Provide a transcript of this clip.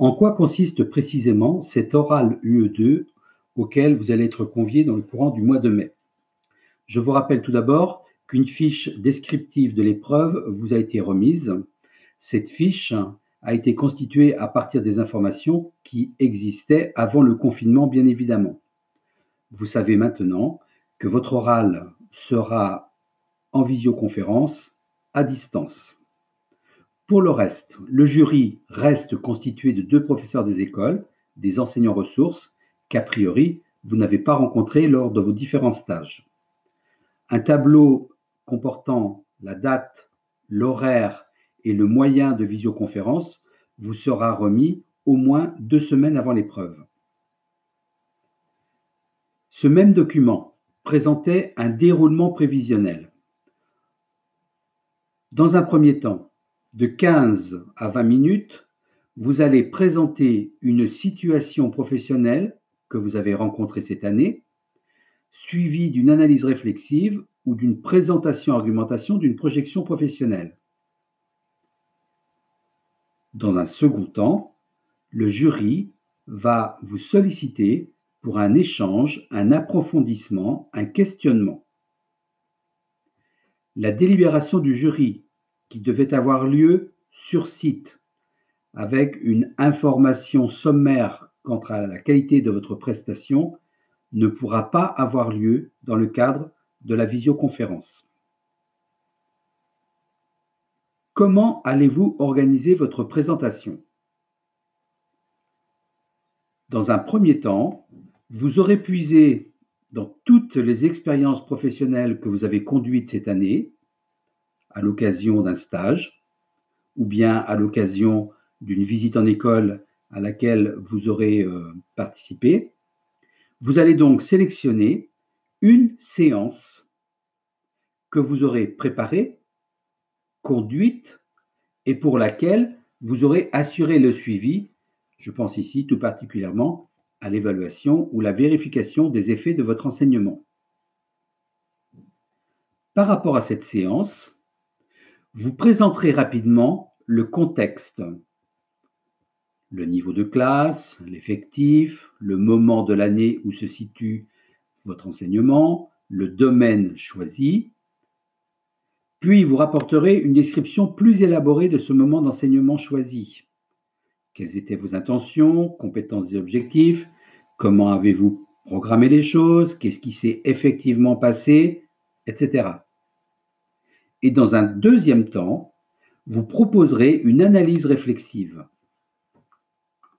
En quoi consiste précisément cet oral UE2 auquel vous allez être convié dans le courant du mois de mai? Je vous rappelle tout d'abord qu'une fiche descriptive de l'épreuve vous a été remise. Cette fiche a été constituée à partir des informations qui existaient avant le confinement, bien évidemment. Vous savez maintenant que votre oral sera en visioconférence à distance. Pour le reste, le jury reste constitué de deux professeurs des écoles, des enseignants ressources, qu'a priori, vous n'avez pas rencontrés lors de vos différents stages. Un tableau comportant la date, l'horaire et le moyen de visioconférence vous sera remis au moins deux semaines avant l'épreuve. Ce même document présentait un déroulement prévisionnel. Dans un premier temps, de 15 à 20 minutes, vous allez présenter une situation professionnelle que vous avez rencontrée cette année, suivie d'une analyse réflexive ou d'une présentation-argumentation d'une projection professionnelle. Dans un second temps, le jury va vous solliciter pour un échange, un approfondissement, un questionnement. La délibération du jury, qui devait avoir lieu sur site, avec une information sommaire quant à la qualité de votre prestation, ne pourra pas avoir lieu dans le cadre de la visioconférence. Comment allez-vous organiser votre présentation? Dans un premier temps, vous aurez puisé dans toutes les expériences professionnelles que vous avez conduites cette année, à l'occasion d'un stage, ou bien à l'occasion d'une visite en école à laquelle vous aurez euh, participé. Vous allez donc sélectionner une séance que vous aurez préparée, conduite et pour laquelle vous aurez assuré le suivi. Je pense ici tout particulièrement à l'évaluation ou la vérification des effets de votre enseignement. Par rapport à cette séance, vous présenterez rapidement le contexte, le niveau de classe, l'effectif, le moment de l'année où se situe votre enseignement, le domaine choisi, puis vous rapporterez une description plus élaborée de ce moment d'enseignement choisi. Quelles étaient vos intentions, compétences et objectifs? Comment avez-vous programmé les choses? Qu'est-ce qui s'est effectivement passé? Etc. Et dans un deuxième temps, vous proposerez une analyse réflexive